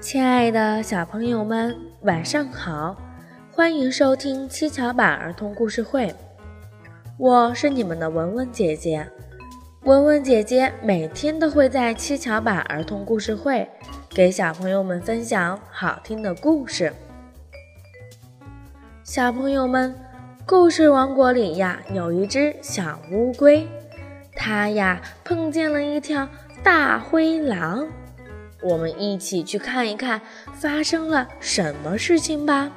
亲爱的小朋友们，晚上好！欢迎收听七巧板儿童故事会，我是你们的文文姐姐。文文姐姐每天都会在七巧板儿童故事会给小朋友们分享好听的故事。小朋友们，故事王国里呀，有一只小乌龟，它呀碰见了一条大灰狼。我们一起去看一看发生了什么事情吧。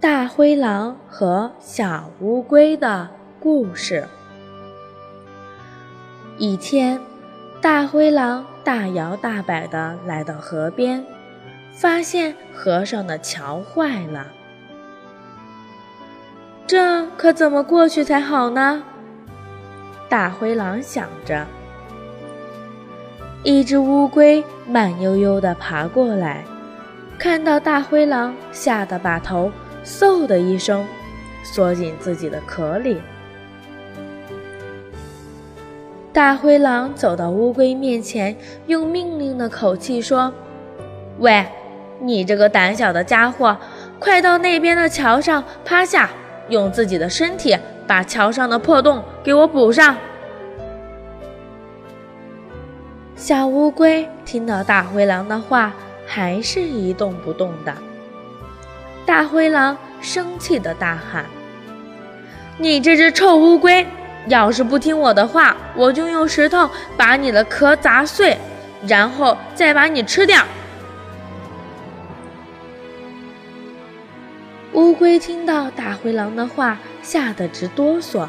大灰狼和小乌龟的故事。一天，大灰狼大摇大摆地来到河边，发现河上的桥坏了，这可怎么过去才好呢？大灰狼想着。一只乌龟慢悠悠地爬过来，看到大灰狼，吓得把头嗖的一声缩进自己的壳里。大灰狼走到乌龟面前，用命令的口气说：“喂，你这个胆小的家伙，快到那边的桥上趴下，用自己的身体把桥上的破洞给我补上。”小乌龟听到大灰狼的话，还是一动不动的。大灰狼生气的大喊：“你这只臭乌龟，要是不听我的话，我就用石头把你的壳砸碎，然后再把你吃掉！”乌龟听到大灰狼的话，吓得直哆嗦。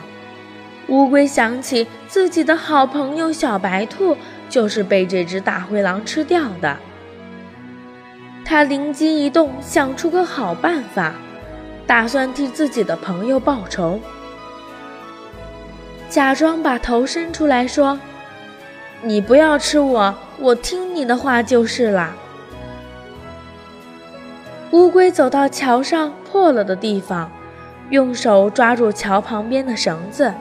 乌龟想起自己的好朋友小白兔。就是被这只大灰狼吃掉的。他灵机一动，想出个好办法，打算替自己的朋友报仇。假装把头伸出来说：“你不要吃我，我听你的话就是了。”乌龟走到桥上破了的地方，用手抓住桥旁边的绳子，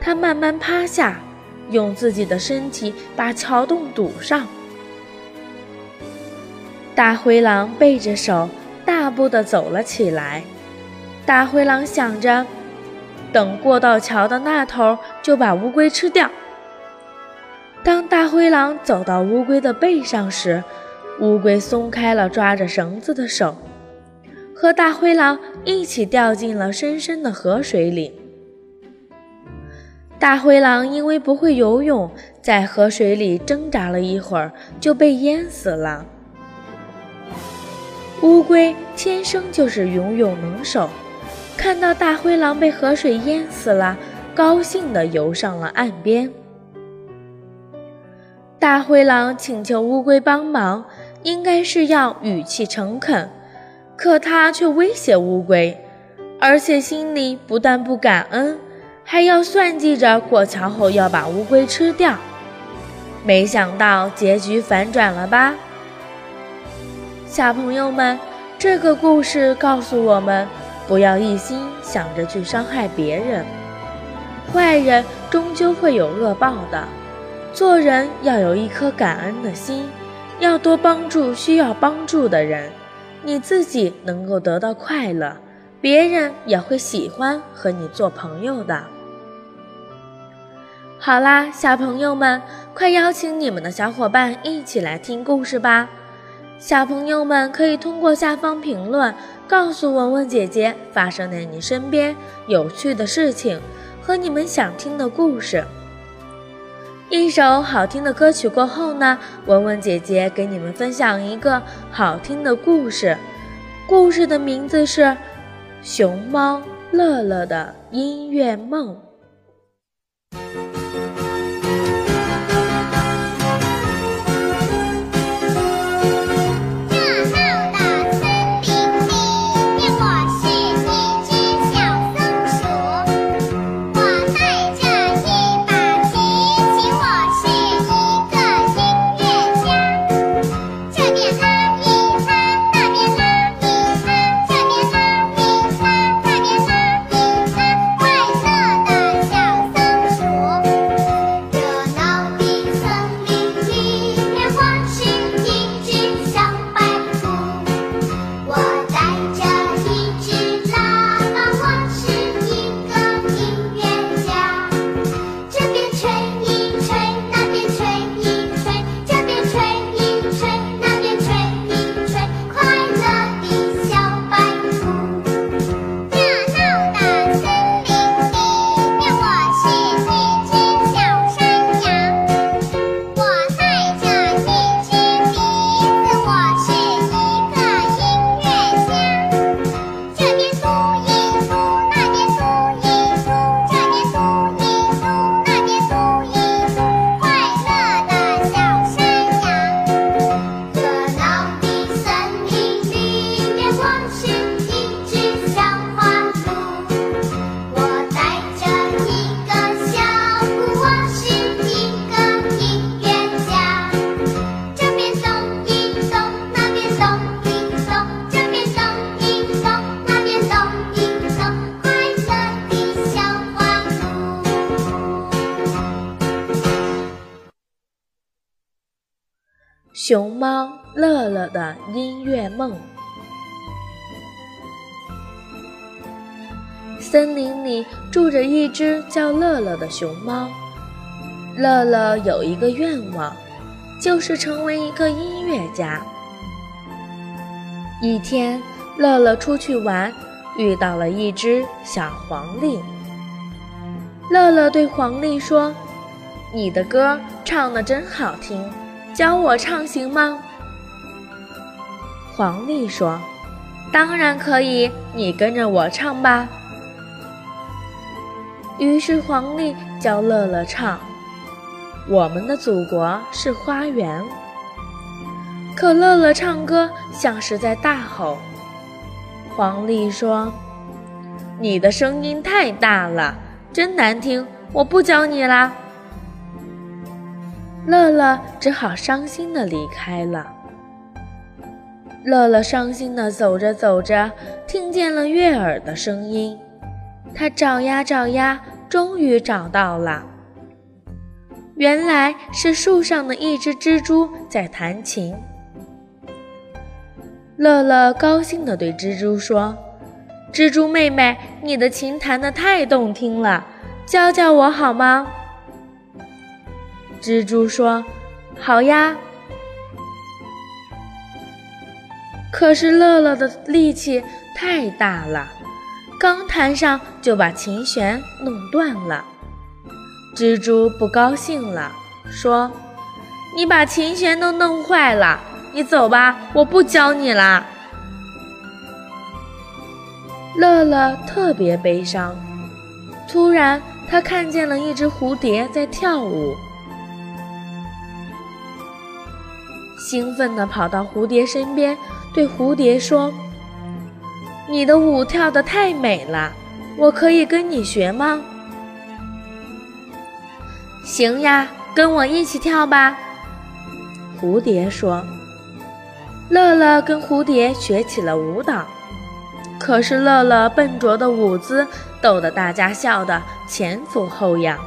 它慢慢趴下。用自己的身体把桥洞堵上。大灰狼背着手，大步地走了起来。大灰狼想着，等过到桥的那头，就把乌龟吃掉。当大灰狼走到乌龟的背上时，乌龟松开了抓着绳子的手，和大灰狼一起掉进了深深的河水里。大灰狼因为不会游泳，在河水里挣扎了一会儿，就被淹死了。乌龟天生就是游泳能手，看到大灰狼被河水淹死了，高兴地游上了岸边。大灰狼请求乌龟帮忙，应该是要语气诚恳，可他却威胁乌龟，而且心里不但不感恩。还要算计着过桥后要把乌龟吃掉，没想到结局反转了吧？小朋友们，这个故事告诉我们，不要一心想着去伤害别人，坏人终究会有恶报的。做人要有一颗感恩的心，要多帮助需要帮助的人，你自己能够得到快乐，别人也会喜欢和你做朋友的。好啦，小朋友们，快邀请你们的小伙伴一起来听故事吧！小朋友们可以通过下方评论告诉文文姐姐发生在你身边有趣的事情和你们想听的故事。一首好听的歌曲过后呢，文文姐姐给你们分享一个好听的故事，故事的名字是《熊猫乐乐的音乐梦》。熊猫乐乐的音乐梦。森林里住着一只叫乐乐的熊猫。乐乐有一个愿望，就是成为一个音乐家。一天，乐乐出去玩，遇到了一只小黄鹂。乐乐对黄鹂说：“你的歌唱得真好听，教我唱行吗？”黄鹂说：“当然可以，你跟着我唱吧。”于是黄鹂教乐乐唱：“我们的祖国是花园。”可乐乐唱歌像是在大吼。黄鹂说：“你的声音太大了，真难听，我不教你啦。”乐乐只好伤心的离开了。乐乐伤心的走着走着，听见了悦耳的声音。他找呀找呀，终于找到了。原来是树上的一只蜘蛛在弹琴。乐乐高兴地对蜘蛛说：“蜘蛛妹妹，你的琴弹得太动听了，教教我好吗？”蜘蛛说：“好呀。”可是乐乐的力气太大了。刚弹上就把琴弦弄断了，蜘蛛不高兴了，说：“你把琴弦都弄坏了，你走吧，我不教你啦。”乐乐特别悲伤。突然，他看见了一只蝴蝶在跳舞，兴奋地跑到蝴蝶身边，对蝴蝶说。你的舞跳得太美了，我可以跟你学吗？行呀，跟我一起跳吧。蝴蝶说。乐乐跟蝴蝶学起了舞蹈，可是乐乐笨拙的舞姿逗得大家笑得前俯后仰。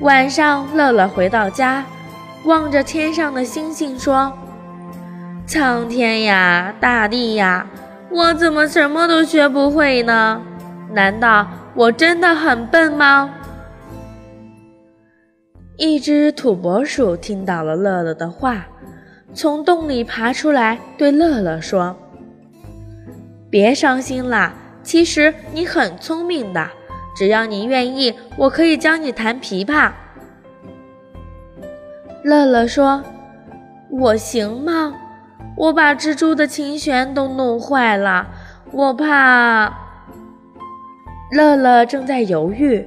晚上，乐乐回到家，望着天上的星星说：“苍天呀，大地呀！”我怎么什么都学不会呢？难道我真的很笨吗？一只土拨鼠听到了乐乐的话，从洞里爬出来，对乐乐说：“别伤心啦，其实你很聪明的，只要你愿意，我可以教你弹琵琶。”乐乐说：“我行吗？”我把蜘蛛的琴弦都弄坏了，我怕。乐乐正在犹豫，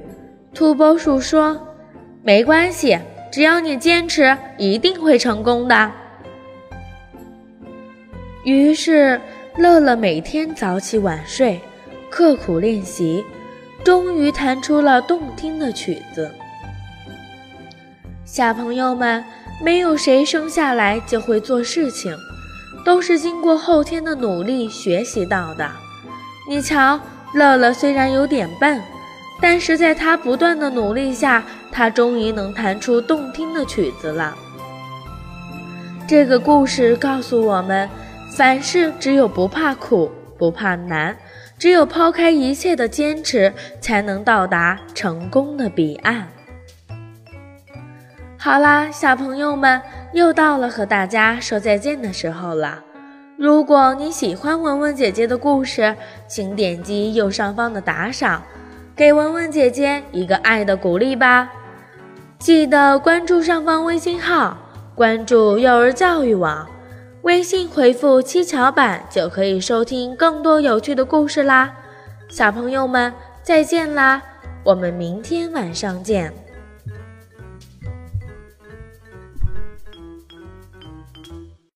土拨鼠说：“没关系，只要你坚持，一定会成功的。”于是，乐乐每天早起晚睡，刻苦练习，终于弹出了动听的曲子。小朋友们，没有谁生下来就会做事情。都是经过后天的努力学习到的。你瞧，乐乐虽然有点笨，但是在他不断的努力下，他终于能弹出动听的曲子了。这个故事告诉我们，凡事只有不怕苦、不怕难，只有抛开一切的坚持，才能到达成功的彼岸。好啦，小朋友们，又到了和大家说再见的时候了。如果你喜欢文文姐姐的故事，请点击右上方的打赏，给文文姐姐一个爱的鼓励吧。记得关注上方微信号，关注幼儿教育网，微信回复“七巧板”就可以收听更多有趣的故事啦。小朋友们，再见啦！我们明天晚上见。